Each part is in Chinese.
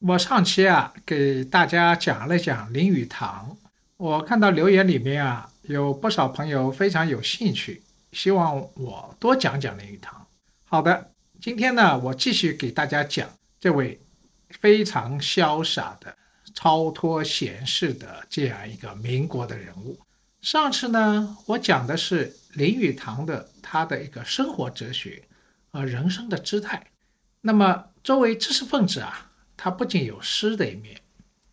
我上期啊给大家讲了讲林语堂，我看到留言里面啊有不少朋友非常有兴趣，希望我多讲讲林语堂。好的，今天呢我继续给大家讲这位非常潇洒的、超脱闲适的这样一个民国的人物。上次呢我讲的是林语堂的他的一个生活哲学和人生的姿态。那么作为知识分子啊。他不仅有诗的一面，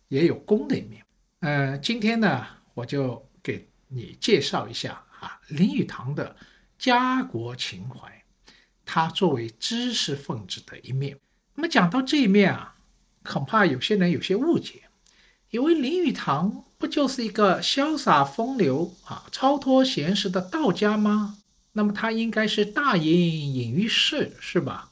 也有功的一面。呃，今天呢，我就给你介绍一下啊，林语堂的家国情怀，他作为知识分子的一面。那么讲到这一面啊，恐怕有些人有些误解，以为林语堂不就是一个潇洒风流啊、超脱闲适的道家吗？那么他应该是大隐隐于世，是吧？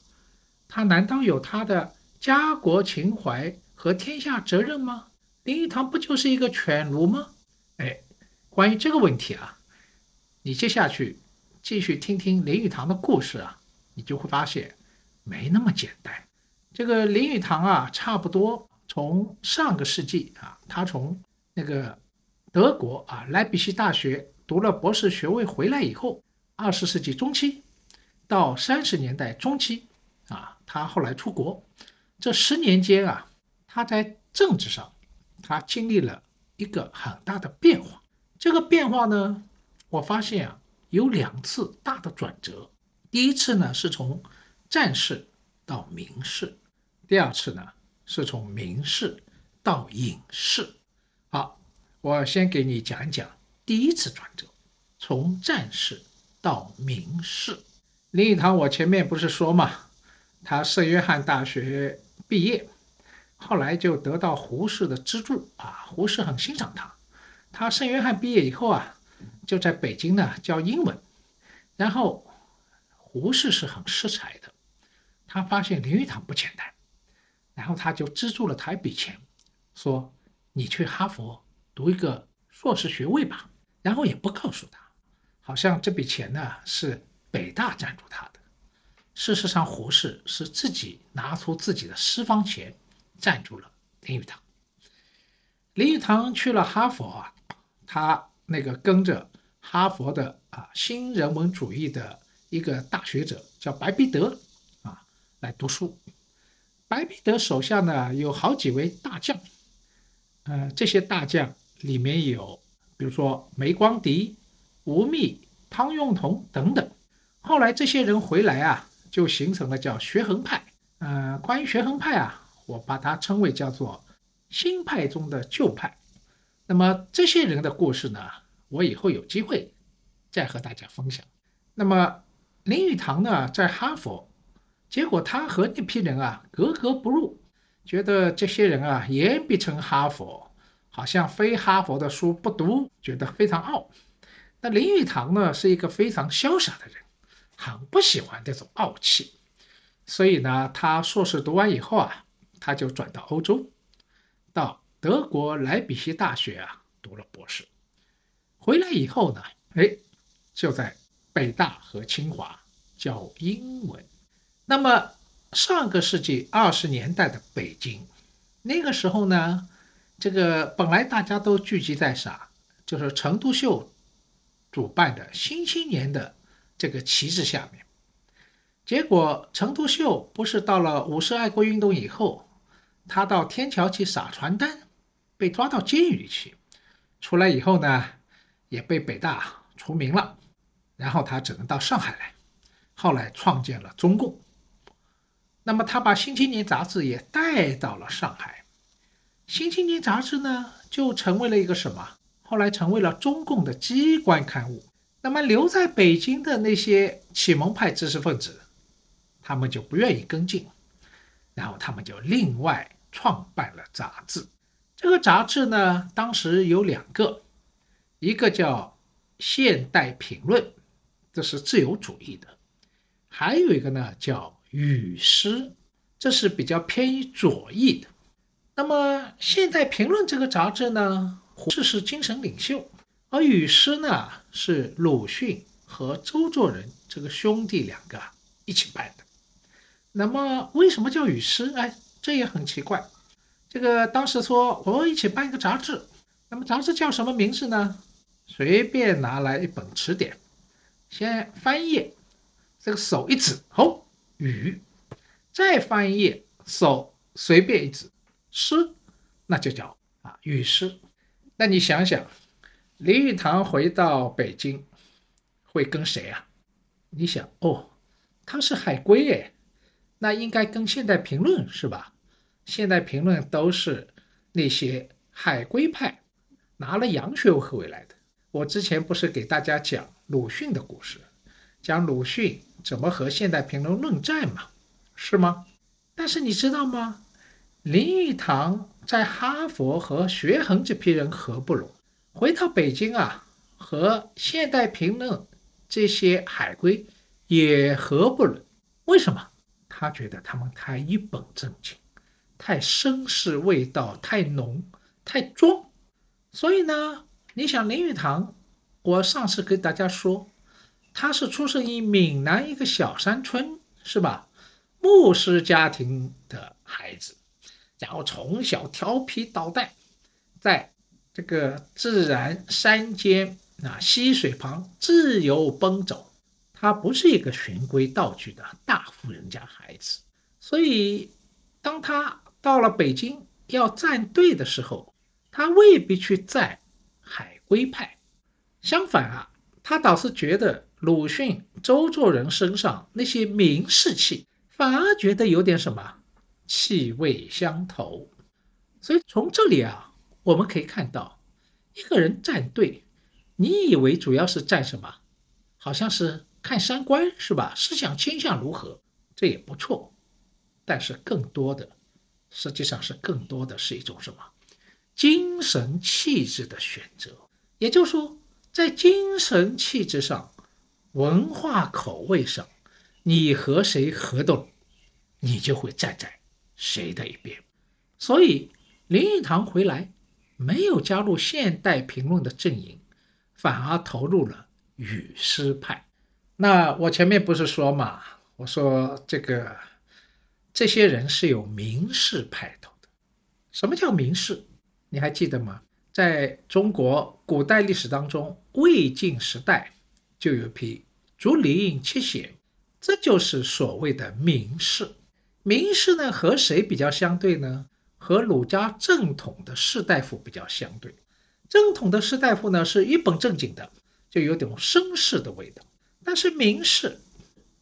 他难道有他的？家国情怀和天下责任吗？林语堂不就是一个犬儒吗？哎，关于这个问题啊，你接下去继续听听林语堂的故事啊，你就会发现没那么简单。这个林语堂啊，差不多从上个世纪啊，他从那个德国啊莱比锡大学读了博士学位回来以后，二十世纪中期到三十年代中期啊，他后来出国。这十年间啊，他在政治上，他经历了一个很大的变化。这个变化呢，我发现啊，有两次大的转折。第一次呢，是从战士到名士；第二次呢，是从名士到隐士。好，我先给你讲一讲第一次转折，从战士到名士。林语堂，我前面不是说嘛，他圣约翰大学。毕业，后来就得到胡适的资助啊，胡适很欣赏他。他圣约翰毕业以后啊，就在北京呢教英文。然后胡适是很识才的，他发现林语堂不简单，然后他就资助了他一笔钱，说你去哈佛读一个硕士学位吧。然后也不告诉他，好像这笔钱呢是北大赞助他的。事实上，胡适是自己拿出自己的私房钱赞助了林语堂。林语堂去了哈佛啊，他那个跟着哈佛的啊新人文主义的一个大学者叫白彼得啊来读书。白彼得手下呢有好几位大将，呃，这些大将里面有比如说梅光迪、吴宓、汤用彤等等。后来这些人回来啊。就形成了叫学衡派，呃，关于学衡派啊，我把它称为叫做新派中的旧派。那么这些人的故事呢，我以后有机会再和大家分享。那么林语堂呢，在哈佛，结果他和那批人啊格格不入，觉得这些人啊言必称哈佛，好像非哈佛的书不读，觉得非常傲。那林语堂呢，是一个非常潇洒的人。很不喜欢这种傲气，所以呢，他硕士读完以后啊，他就转到欧洲，到德国莱比锡大学啊读了博士。回来以后呢，哎，就在北大和清华教英文。那么上个世纪二十年代的北京，那个时候呢，这个本来大家都聚集在啥，就是陈独秀主办的新青年的这个旗帜下面。结果陈独秀不是到了五四爱国运动以后，他到天桥去撒传单，被抓到监狱里去，出来以后呢，也被北大除名了。然后他只能到上海来，后来创建了中共。那么他把《新青年》杂志也带到了上海，《新青年》杂志呢就成为了一个什么？后来成为了中共的机关刊物。那么留在北京的那些启蒙派知识分子，他们就不愿意跟进，然后他们就另外创办了杂志。这个杂志呢，当时有两个，一个叫《现代评论》。这是自由主义的，还有一个呢叫《语诗》，这是比较偏于左翼的。那么《现代评论》这个杂志呢，胡适是精神领袖，而《语诗》呢是鲁迅和周作人这个兄弟两个一起办的。那么为什么叫《语诗》？哎，这也很奇怪。这个当时说我们一起办一个杂志，那么杂志叫什么名字呢？随便拿来一本词典。先翻页，这个手一指，哦，雨；再翻页，手随便一指，诗，那就叫啊雨诗。那你想想，林语堂回到北京会跟谁啊？你想哦，他是海归哎，那应该跟《现代评论》是吧？《现代评论》都是那些海归派拿了洋学回来的。我之前不是给大家讲。鲁迅的故事，讲鲁迅怎么和现代评论论战嘛，是吗？但是你知道吗？林语堂在哈佛和学衡这批人合不拢，回到北京啊，和现代评论这些海归也合不拢。为什么？他觉得他们太一本正经，太绅士味道太浓，太装。所以呢，你想林语堂？我上次跟大家说，他是出生于闽南一个小山村，是吧？牧师家庭的孩子，然后从小调皮捣蛋，在这个自然山间啊溪水旁自由奔走。他不是一个循规蹈矩的大户人家孩子，所以当他到了北京要站队的时候，他未必去站海归派。相反啊，他倒是觉得鲁迅、周作人身上那些名士气，反而觉得有点什么气味相投。所以从这里啊，我们可以看到，一个人站队，你以为主要是站什么？好像是看三观是吧？思想倾向如何？这也不错，但是更多的，实际上是更多的是一种什么精神气质的选择。也就是说。在精神气质上、文化口味上，你和谁合得拢，你就会站在谁的一边。所以林语堂回来没有加入现代评论的阵营，反而投入了语诗派。那我前面不是说嘛，我说这个这些人是有名士派头的。什么叫名士？你还记得吗？在中国古代历史当中，魏晋时代就有批竹林七贤，这就是所谓的名士。名士呢，和谁比较相对呢？和儒家正统的士大夫比较相对。正统的士大夫呢，是一本正经的，就有点绅士的味道。但是名士，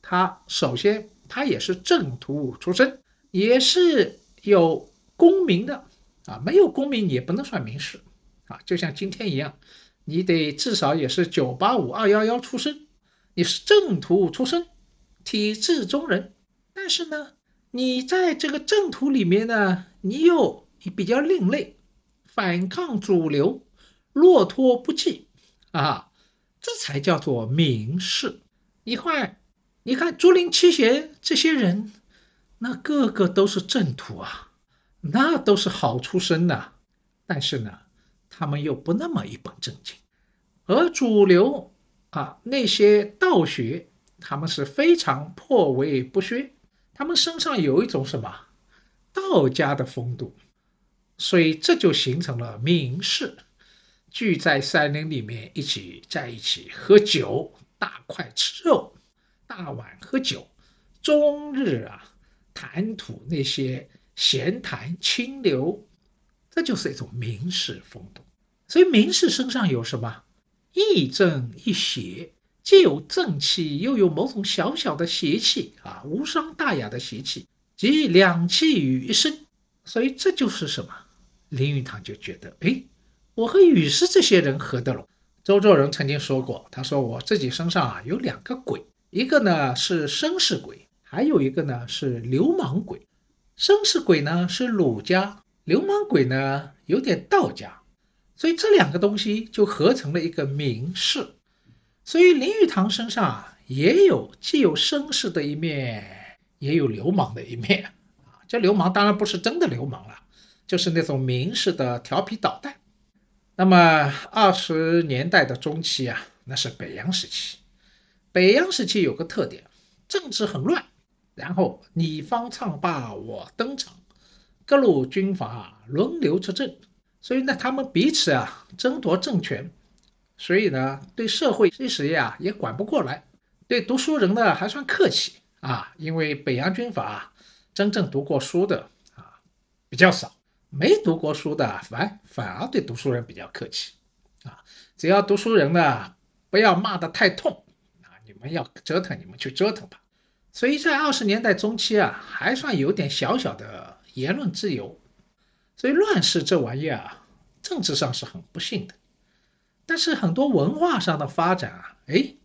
他首先他也是正途出身，也是有功名的啊，没有功名也不能算名士。啊，就像今天一样，你得至少也是九八五二幺幺出身，你是正途出身，体制中人。但是呢，你在这个正途里面呢，你又比较另类，反抗主流，落拓不羁啊，这才叫做名士。你看，你看竹林七贤这些人，那个个都是正途啊，那都是好出身的。但是呢。他们又不那么一本正经，而主流啊，那些道学他们是非常颇为不削，他们身上有一种什么道家的风度，所以这就形成了名士聚在山林里面一起在一起喝酒，大块吃肉，大碗喝酒，终日啊谈吐那些闲谈清流，这就是一种名士风度。所以名士身上有什么？亦正亦邪，既有正气，又有某种小小的邪气啊，无伤大雅的邪气，即两气于一身。所以这就是什么？林语堂就觉得，哎，我和雨师这些人合得拢。周作人曾经说过，他说我自己身上啊有两个鬼，一个呢是绅士鬼，还有一个呢是流氓鬼。绅士鬼呢是儒家，流氓鬼呢有点道家。所以这两个东西就合成了一个名士，所以林语堂身上啊也有既有绅士的一面，也有流氓的一面啊。这流氓当然不是真的流氓了，就是那种明式的调皮捣蛋。那么二十年代的中期啊，那是北洋时期。北洋时期有个特点，政治很乱，然后你方唱罢我登场，各路军阀轮流执政。所以呢，他们彼此啊争夺政权，所以呢，对社会意识呀也管不过来，对读书人呢还算客气啊，因为北洋军阀真正读过书的啊比较少，没读过书的反反而对读书人比较客气啊，只要读书人呢不要骂得太痛啊，你们要折腾你们去折腾吧。所以在二十年代中期啊，还算有点小小的言论自由。所以乱世这玩意儿啊，政治上是很不幸的，但是很多文化上的发展啊，哎，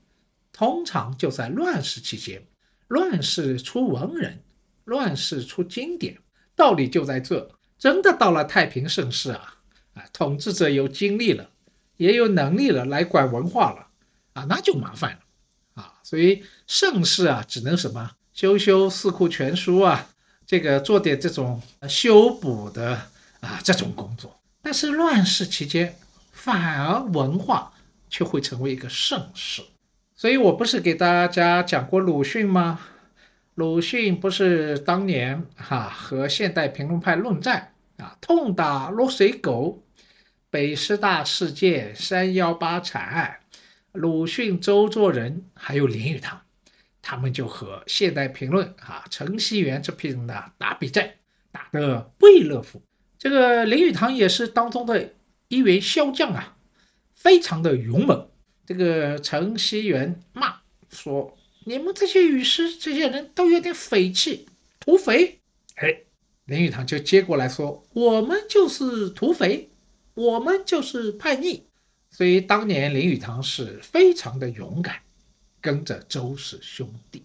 通常就在乱世期间。乱世出文人，乱世出经典，道理就在这。真的到了太平盛世啊，啊，统治者有精力了，也有能力了来管文化了，啊，那就麻烦了，啊，所以盛世啊，只能什么修修《四库全书》啊，这个做点这种修补的。啊，这种工作，但是乱世期间，反而文化却会成为一个盛世。所以我不是给大家讲过鲁迅吗？鲁迅不是当年哈和现代评论派论战啊，痛打落水狗，北师大事件、三幺八惨案，鲁迅、周作人还有林语堂，他们就和现代评论啊陈锡元这批人呢打比战，打得不亦乐乎。这个林语堂也是当中的一员骁将啊，非常的勇猛。这个陈锡元骂说：“你们这些语师，这些人都有点匪气，土匪。”哎，林语堂就接过来说：“我们就是土匪，我们就是叛逆。”所以当年林语堂是非常的勇敢，跟着周氏兄弟。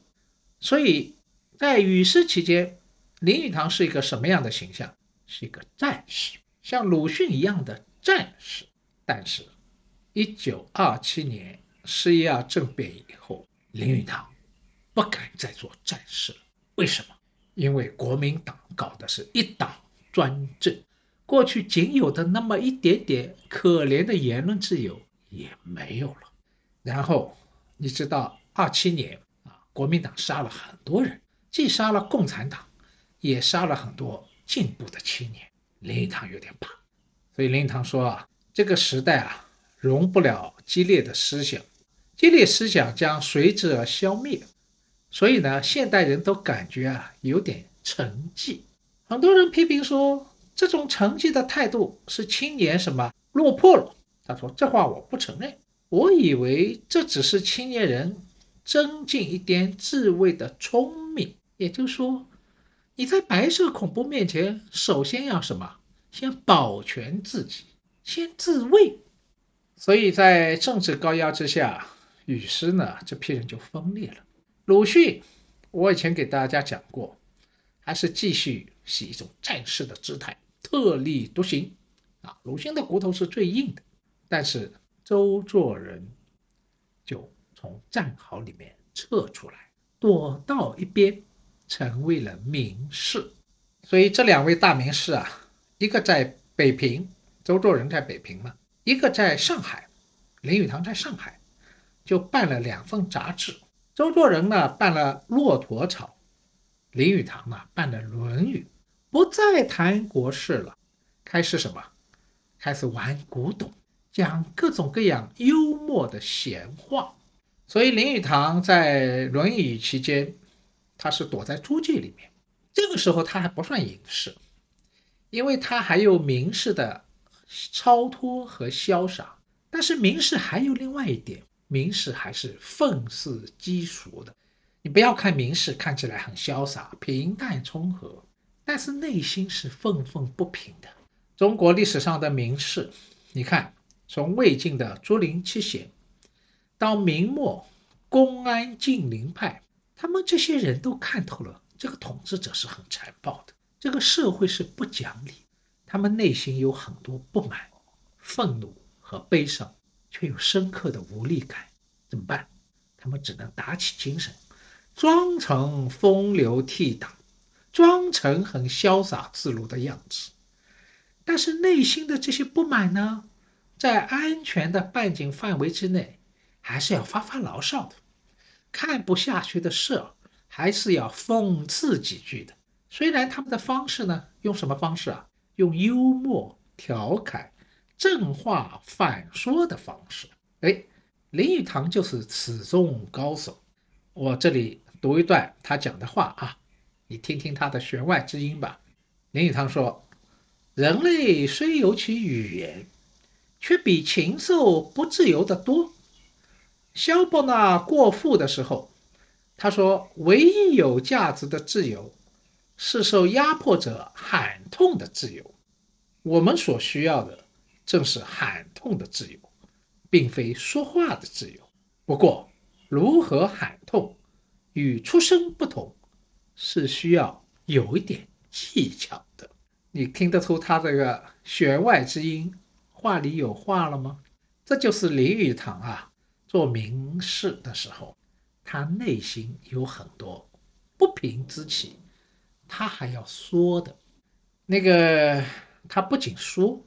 所以在雨师期间，林语堂是一个什么样的形象？是一个战士，像鲁迅一样的战士。但是，一九二七年十一二政变以后，林语堂不敢再做战士了。为什么？因为国民党搞的是一党专政，过去仅有的那么一点点可怜的言论自由也没有了。然后，你知道二七年啊，国民党杀了很多人，既杀了共产党，也杀了很多。进步的青年，林语堂有点怕，所以林语堂说啊，这个时代啊，容不了激烈的思想，激烈思想将随之而消灭。所以呢，现代人都感觉啊，有点沉寂。很多人批评说，这种沉寂的态度是青年什么落魄了。他说这话我不承认，我以为这只是青年人增进一点智慧的聪明，也就是说。你在白色恐怖面前，首先要什么？先保全自己，先自卫。所以在政治高压之下，语师呢这批人就分裂了。鲁迅，我以前给大家讲过，还是继续是一种战士的姿态，特立独行啊。鲁迅的骨头是最硬的，但是周作人就从战壕里面撤出来，躲到一边。成为了名士，所以这两位大名士啊，一个在北平，周作人在北平嘛，一个在上海，林语堂在上海，就办了两份杂志。周作人呢办了《骆驼草》，林语堂呢办了《论语》，不再谈国事了，开始什么？开始玩古董，讲各种各样幽默的闲话。所以林语堂在《论语》期间，他是躲在租界里面。这个时候他还不算隐士，因为他还有名士的超脱和潇洒。但是名士还有另外一点，名士还是愤世嫉俗的。你不要看名士看起来很潇洒、平淡从和，但是内心是愤愤不平的。中国历史上的名士，你看，从魏晋的竹林七贤。到明末，公安禁令派，他们这些人都看透了，这个统治者是很残暴的，这个社会是不讲理，他们内心有很多不满、愤怒和悲伤，却有深刻的无力感，怎么办？他们只能打起精神，装成风流倜傥，装成很潇洒自如的样子，但是内心的这些不满呢，在安全的半径范围之内。还是要发发牢骚的，看不下去的事儿，还是要讽刺几句的。虽然他们的方式呢，用什么方式啊？用幽默、调侃、正话反说的方式。哎，林语堂就是此中高手。我这里读一段他讲的话啊，你听听他的弦外之音吧。林语堂说：“人类虽有其语言，却比禽兽不自由得多。”萧伯纳过富的时候，他说：“唯一有价值的自由，是受压迫者喊痛的自由。我们所需要的，正是喊痛的自由，并非说话的自由。不过，如何喊痛，与出声不同，是需要有一点技巧的。你听得出他这个弦外之音，话里有话了吗？这就是林语堂啊。”做名士的时候，他内心有很多不平之气，他还要说的。那个他不仅说，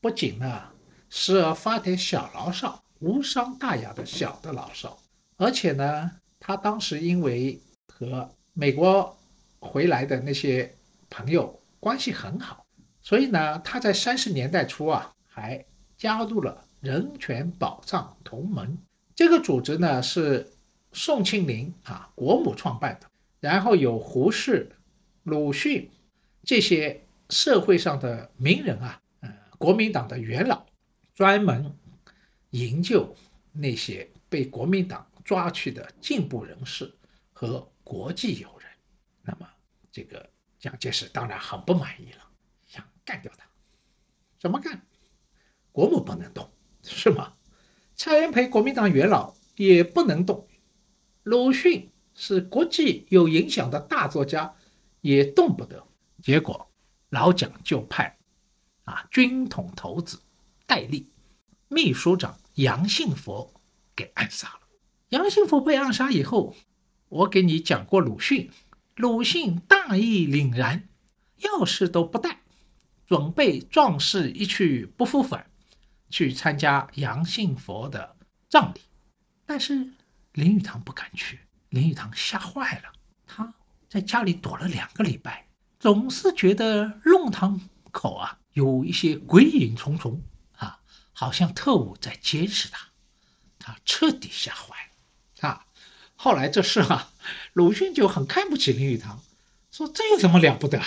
不仅呢时而发点小牢骚，无伤大雅的小的牢骚，而且呢，他当时因为和美国回来的那些朋友关系很好，所以呢，他在三十年代初啊，还加入了人权保障同盟。这个组织呢是宋庆龄啊国母创办的，然后有胡适、鲁迅这些社会上的名人啊，呃，国民党的元老，专门营救那些被国民党抓去的进步人士和国际友人。那么，这个蒋介石当然很不满意了，想干掉他。怎么干？国母不能动，是吗？蔡元培，国民党元老也不能动；鲁迅是国际有影响的大作家，也动不得。结果，老蒋就派啊军统头子戴笠、秘书长杨信佛给暗杀了。杨信佛被暗杀以后，我给你讲过鲁迅，鲁迅大义凛然，钥匙都不带，准备壮士一去不复返。去参加杨信佛的葬礼，但是林语堂不敢去。林语堂吓坏了，他在家里躲了两个礼拜，总是觉得弄堂口啊有一些鬼影重重啊，好像特务在监视他。他彻底吓坏了啊！后来这事啊，鲁迅就很看不起林语堂，说这有什么了不得？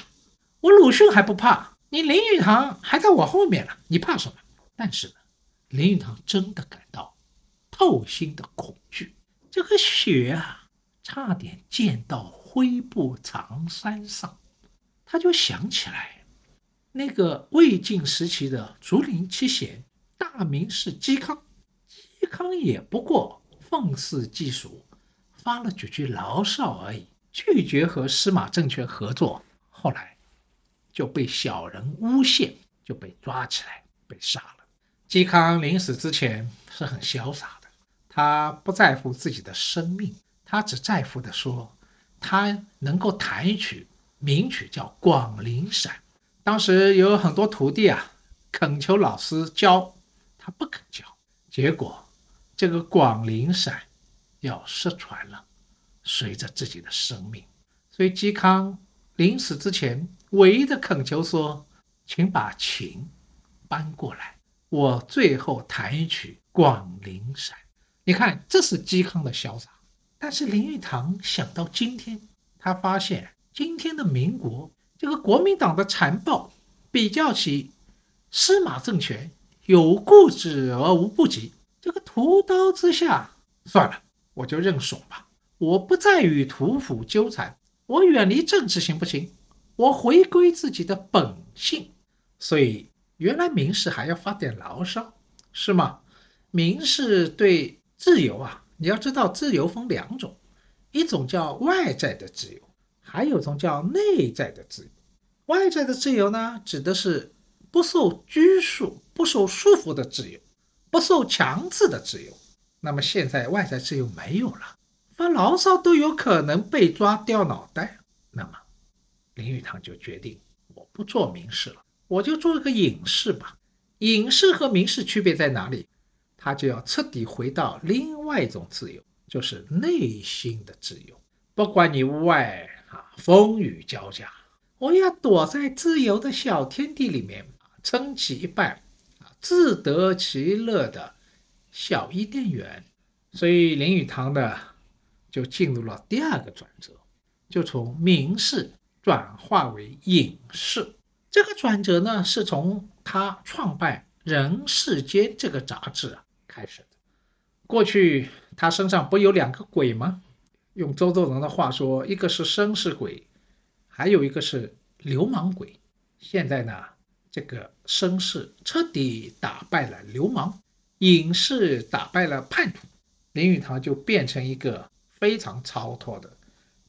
我鲁迅还不怕，你林语堂还在我后面呢，你怕什么？但是呢，林语堂真的感到透心的恐惧，这个血啊，差点溅到灰布长衫上。他就想起来，那个魏晋时期的竹林七贤大名士嵇康，嵇康也不过愤世嫉俗，发了几句牢骚而已，拒绝和司马政权合作，后来就被小人诬陷，就被抓起来，被杀了。嵇康临死之前是很潇洒的，他不在乎自己的生命，他只在乎的说，他能够弹一曲名曲叫《广陵散》。当时有很多徒弟啊，恳求老师教，他不肯教。结果这个广陵散要失传了，随着自己的生命。所以嵇康临死之前唯一的恳求说：“请把琴搬过来，我最后弹一曲《广陵散》。”你看，这是嵇康的潇洒。但是林语堂想到今天，他发现今天的民国，这个国民党的残暴，比较起司马政权，有过之而无不及。这个屠刀之下，算了，我就认怂吧。我不再与屠夫纠缠，我远离政治行不行？我回归自己的本性。所以，原来名士还要发点牢骚，是吗？名士对自由啊。你要知道，自由分两种，一种叫外在的自由，还有一种叫内在的自由。外在的自由呢，指的是不受拘束、不受束缚的自由，不受强制的自由。那么现在外在自由没有了，发牢骚都有可能被抓掉脑袋。那么林语堂就决定，我不做名士了，我就做一个隐士吧。隐士和名士区别在哪里？他就要彻底回到另外一种自由，就是内心的自由。不管你屋外啊风雨交加，我要躲在自由的小天地里面，撑起一半啊自得其乐的小伊甸园。所以林语堂呢，就进入了第二个转折，就从明士转化为隐士。这个转折呢，是从他创办《人世间》这个杂志啊。开始的，过去他身上不有两个鬼吗？用周作人的话说，一个是绅士鬼，还有一个是流氓鬼。现在呢，这个绅士彻底打败了流氓，隐士打败了叛徒，林语堂就变成一个非常超脱的、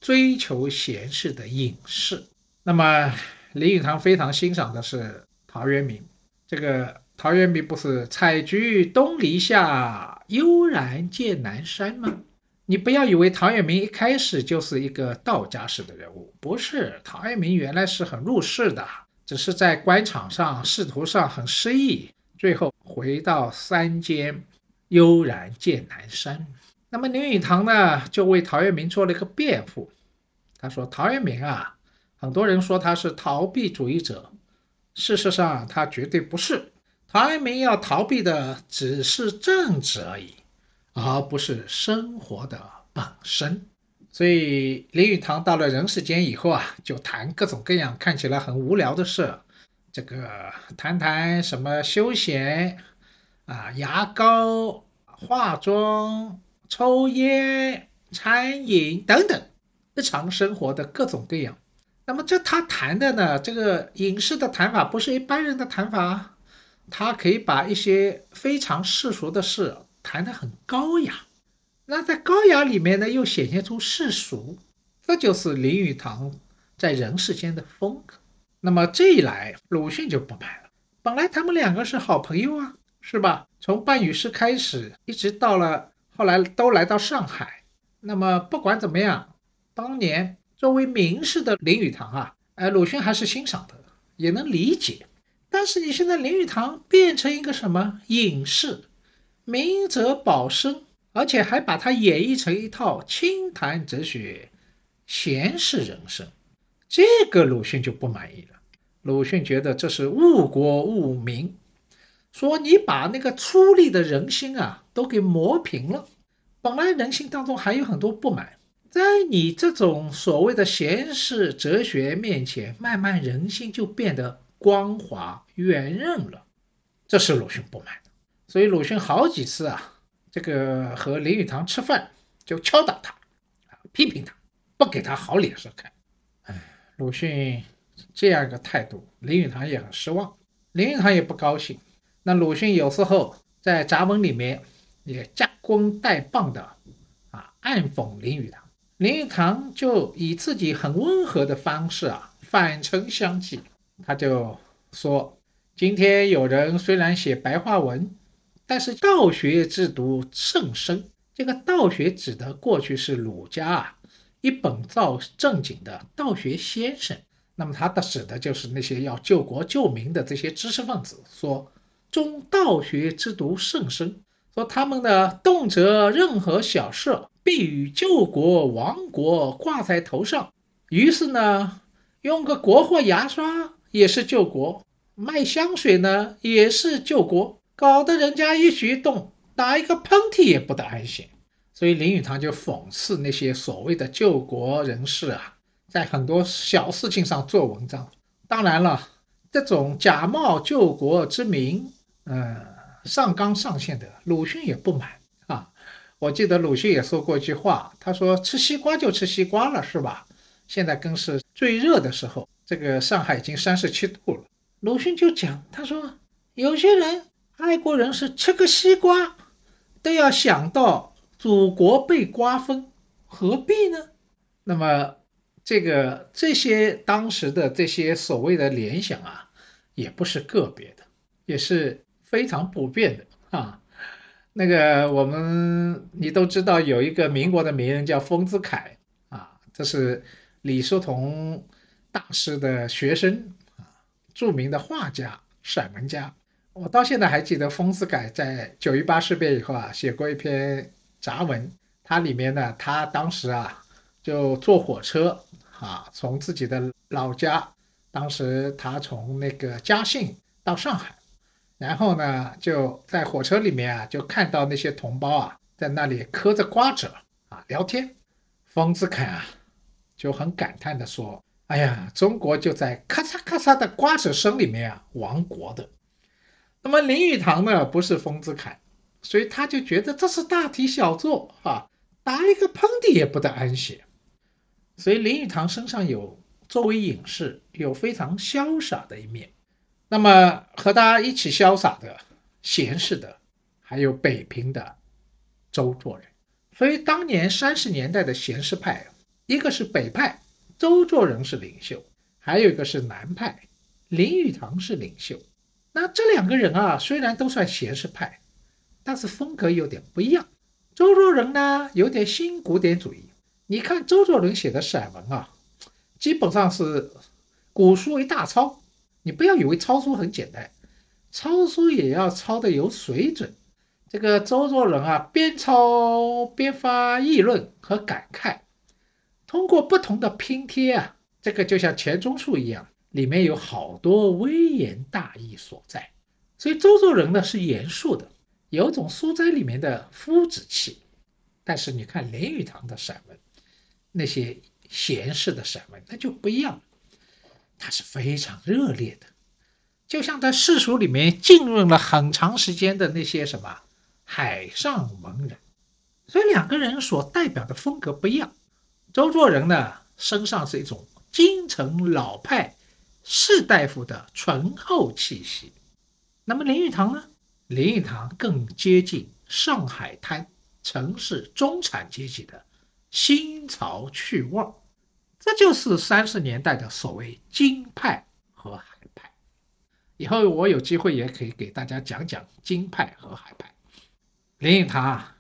追求闲适的隐士。那么，林语堂非常欣赏的是陶渊明，这个。陶渊明不是“采菊东篱下，悠然见南山”吗？你不要以为陶渊明一开始就是一个道家式的人物，不是。陶渊明原来是很入世的，只是在官场上、仕途上很失意，最后回到山间，悠然见南山。那么林语堂呢，就为陶渊明做了一个辩护。他说：“陶渊明啊，很多人说他是逃避主义者，事实上他绝对不是。”陶渊明要逃避的只是政治而已，而不是生活的本身。所以林语堂到了人世间以后啊，就谈各种各样看起来很无聊的事，这个谈谈什么休闲啊、牙膏、化妆、抽烟、餐饮等等日常生活的各种各样。那么这他谈的呢，这个隐士的谈法不是一般人的谈法。他可以把一些非常世俗的事谈得很高雅，那在高雅里面呢，又显现出世俗，这就是林语堂在人世间的风格。那么这一来，鲁迅就不满了。本来他们两个是好朋友啊，是吧？从办语诗开始，一直到了后来都来到上海。那么不管怎么样，当年作为名士的林语堂啊，哎，鲁迅还是欣赏的，也能理解。但是你现在林语堂变成一个什么隐士，明哲保身，而且还把它演绎成一套清谈哲学、闲适人生，这个鲁迅就不满意了。鲁迅觉得这是误国误民，说你把那个粗粝的人心啊都给磨平了。本来人心当中还有很多不满，在你这种所谓的闲适哲学面前，慢慢人心就变得。光滑圆润了，这是鲁迅不满的，所以鲁迅好几次啊，这个和林语堂吃饭就敲打他，啊，批评他，不给他好脸色看。哎，鲁迅这样一个态度，林语堂也很失望，林语堂也不高兴。那鲁迅有时候在杂文里面也夹弓带棒的啊，暗讽林语堂，林语堂就以自己很温和的方式啊，反唇相讥。他就说：“今天有人虽然写白话文，但是道学之毒甚深。这个道学指的过去是儒家啊，一本造正经的道学先生。那么他的指的就是那些要救国救民的这些知识分子。说中道学之毒甚深，说他们呢动辄任何小事必与救国亡国挂在头上，于是呢用个国货牙刷也是救国，卖香水呢也是救国，搞得人家一举一动打一个喷嚏也不得安心。所以林语堂就讽刺那些所谓的救国人士啊，在很多小事情上做文章。当然了，这种假冒救国之名，嗯，上纲上线的，鲁迅也不满啊。我记得鲁迅也说过一句话，他说：“吃西瓜就吃西瓜了，是吧？”现在更是最热的时候，这个上海已经三十七度了。鲁迅就讲，他说：“有些人爱国人士吃个西瓜，都要想到。”祖国被瓜分，何必呢？那么，这个这些当时的这些所谓的联想啊，也不是个别的，也是非常普遍的啊。那个我们你都知道，有一个民国的名人叫丰子恺啊，这是李叔同大师的学生啊，著名的画家、散文家。我到现在还记得丰子恺在九一八事变以后啊，写过一篇。杂文，它里面呢，他当时啊，就坐火车啊，从自己的老家，当时他从那个嘉兴到上海，然后呢，就在火车里面啊，就看到那些同胞啊，在那里嗑着瓜子啊聊天。丰子恺啊，就很感叹的说：“哎呀，中国就在咔嚓咔嚓的瓜子声里面啊亡国的。”那么林语堂呢，不是丰子恺。所以他就觉得这是大题小做啊，打一个喷嚏也不得安息。所以林语堂身上有作为隐士有非常潇洒的一面。那么和他一起潇洒的闲适的还有北平的周作人。所以当年三十年代的闲适派，一个是北派，周作人是领袖；还有一个是南派，林语堂是领袖。那这两个人啊，虽然都算闲适派。但是风格有点不一样。周作人呢，有点新古典主义。你看周作人写的散文啊，基本上是古书一大抄。你不要以为抄书很简单，抄书也要抄的有水准。这个周作人啊，边抄边发议论和感慨，通过不同的拼贴啊，这个就像钱钟书一样，里面有好多微言大义所在。所以周作人呢是严肃的。有种书斋里面的夫子气，但是你看林语堂的散文，那些闲适的散文，那就不一样，他是非常热烈的，就像在世俗里面浸润了很长时间的那些什么海上文人，所以两个人所代表的风格不一样。周作人呢，身上是一种京城老派士大夫的醇厚气息，那么林语堂呢？林语堂更接近上海滩城市中产阶级的新潮趣味，这就是三十年代的所谓京派和海派。以后我有机会也可以给大家讲讲京派和海派。林语堂啊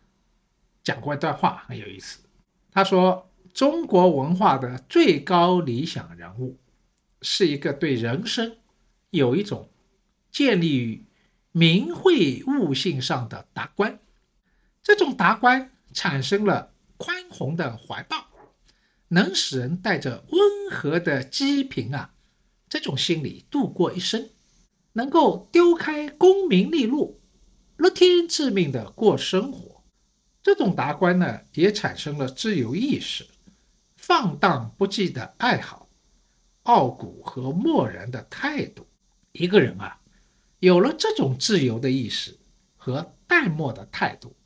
讲过一段话很有意思，他说：“中国文化的最高理想人物，是一个对人生有一种建立于。”明慧悟性上的达观，这种达观产生了宽宏的怀抱，能使人带着温和的积贫啊，这种心理度过一生，能够丢开功名利禄，乐天知命的过生活。这种达观呢，也产生了自由意识，放荡不羁的爱好，傲骨和漠然的态度。一个人啊。有了这种自由的意识和淡漠的态度，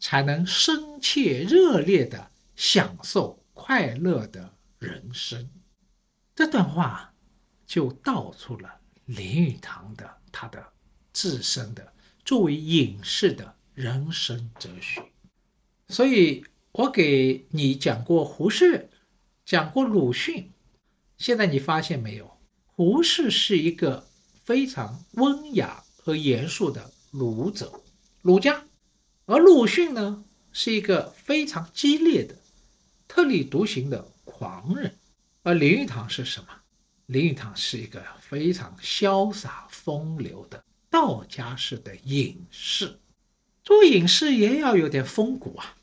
才能深切热烈地享受快乐的人生。这段话就道出了林语堂的他的自身的作为隐士的人生哲学。所以我给你讲过胡适，讲过鲁迅，现在你发现没有？胡适是一个。非常温雅和严肃的儒者，儒家，而鲁迅呢是一个非常激烈的、特立独行的狂人，而林语堂是什么？林语堂是一个非常潇洒风流的道家式的隐士。做隐士也要有点风骨啊。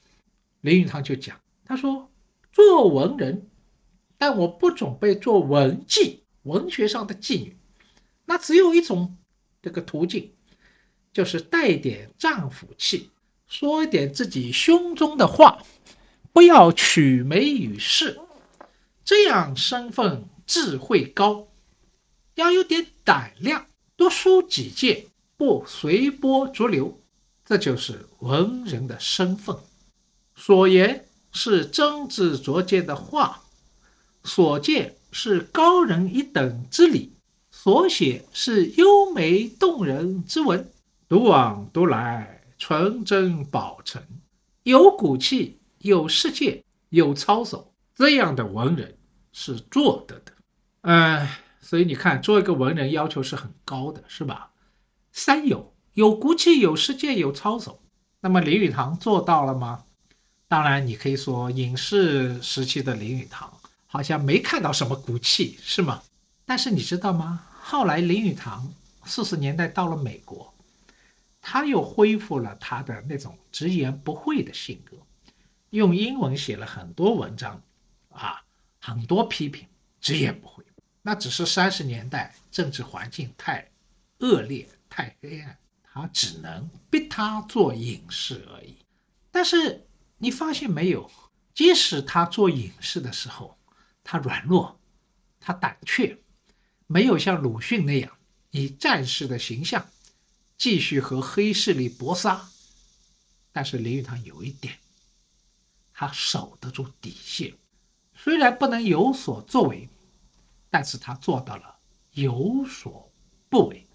林语堂就讲，他说做文人，但我不准备做文妓，文学上的妓女，那只有一种这个途径，就是带点丈夫气，说一点自己胸中的话，不要取眉于世，这样身份智慧高，要有点胆量，多书几件，不随波逐流，这就是文人的身份。所言是真知灼见的话，所见是高人一等之理，所写是优美动人之文。独往独来，纯真保存，有骨气，有世界，有操守，这样的文人是做得的。哎，所以你看，做一个文人要求是很高的，是吧？三有：有骨气，有世界，有操守。那么林语堂做到了吗？当然，你可以说隐士时期的林语堂好像没看到什么骨气，是吗？但是你知道吗？后来林语堂四十年代到了美国，他又恢复了他的那种直言不讳的性格，用英文写了很多文章，啊，很多批评，直言不讳。那只是三十年代政治环境太恶劣、太黑暗，他只能逼他做隐士而已。但是。你发现没有？即使他做隐士的时候，他软弱，他胆怯，没有像鲁迅那样以战士的形象继续和黑势力搏杀。但是林语堂有一点，他守得住底线，虽然不能有所作为，但是他做到了有所不为。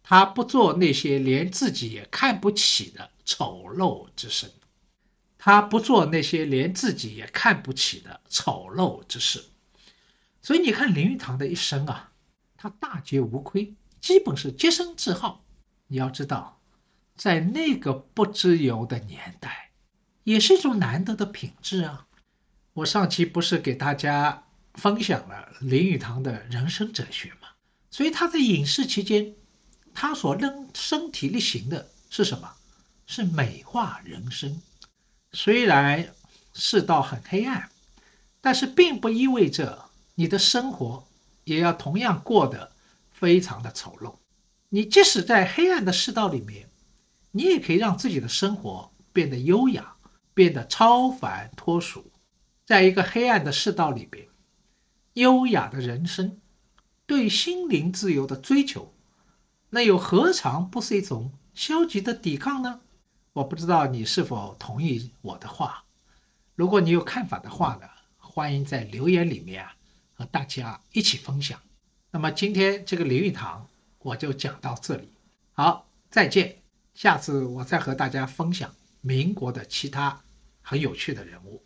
他不做那些连自己也看不起的丑陋之事。他不做那些连自己也看不起的丑陋之事，所以你看林语堂的一生啊，他大节无亏，基本是洁身自好。你要知道，在那个不自由的年代，也是一种难得的品质啊。我上期不是给大家分享了林语堂的人生哲学吗？所以他在隐士期间，他所扔身体力行的是什么？是美化人生。虽然世道很黑暗，但是并不意味着你的生活也要同样过得非常的丑陋。你即使在黑暗的世道里面，你也可以让自己的生活变得优雅，变得超凡脱俗。在一个黑暗的世道里边，优雅的人生，对心灵自由的追求，那又何尝不是一种消极的抵抗呢？我不知道你是否同意我的话。如果你有看法的话呢欢迎在留言里面啊和大家一起分享。那么今天这个林语堂我就讲到这里。好再见。下次我再和大家分享民国的其他很有趣的人物。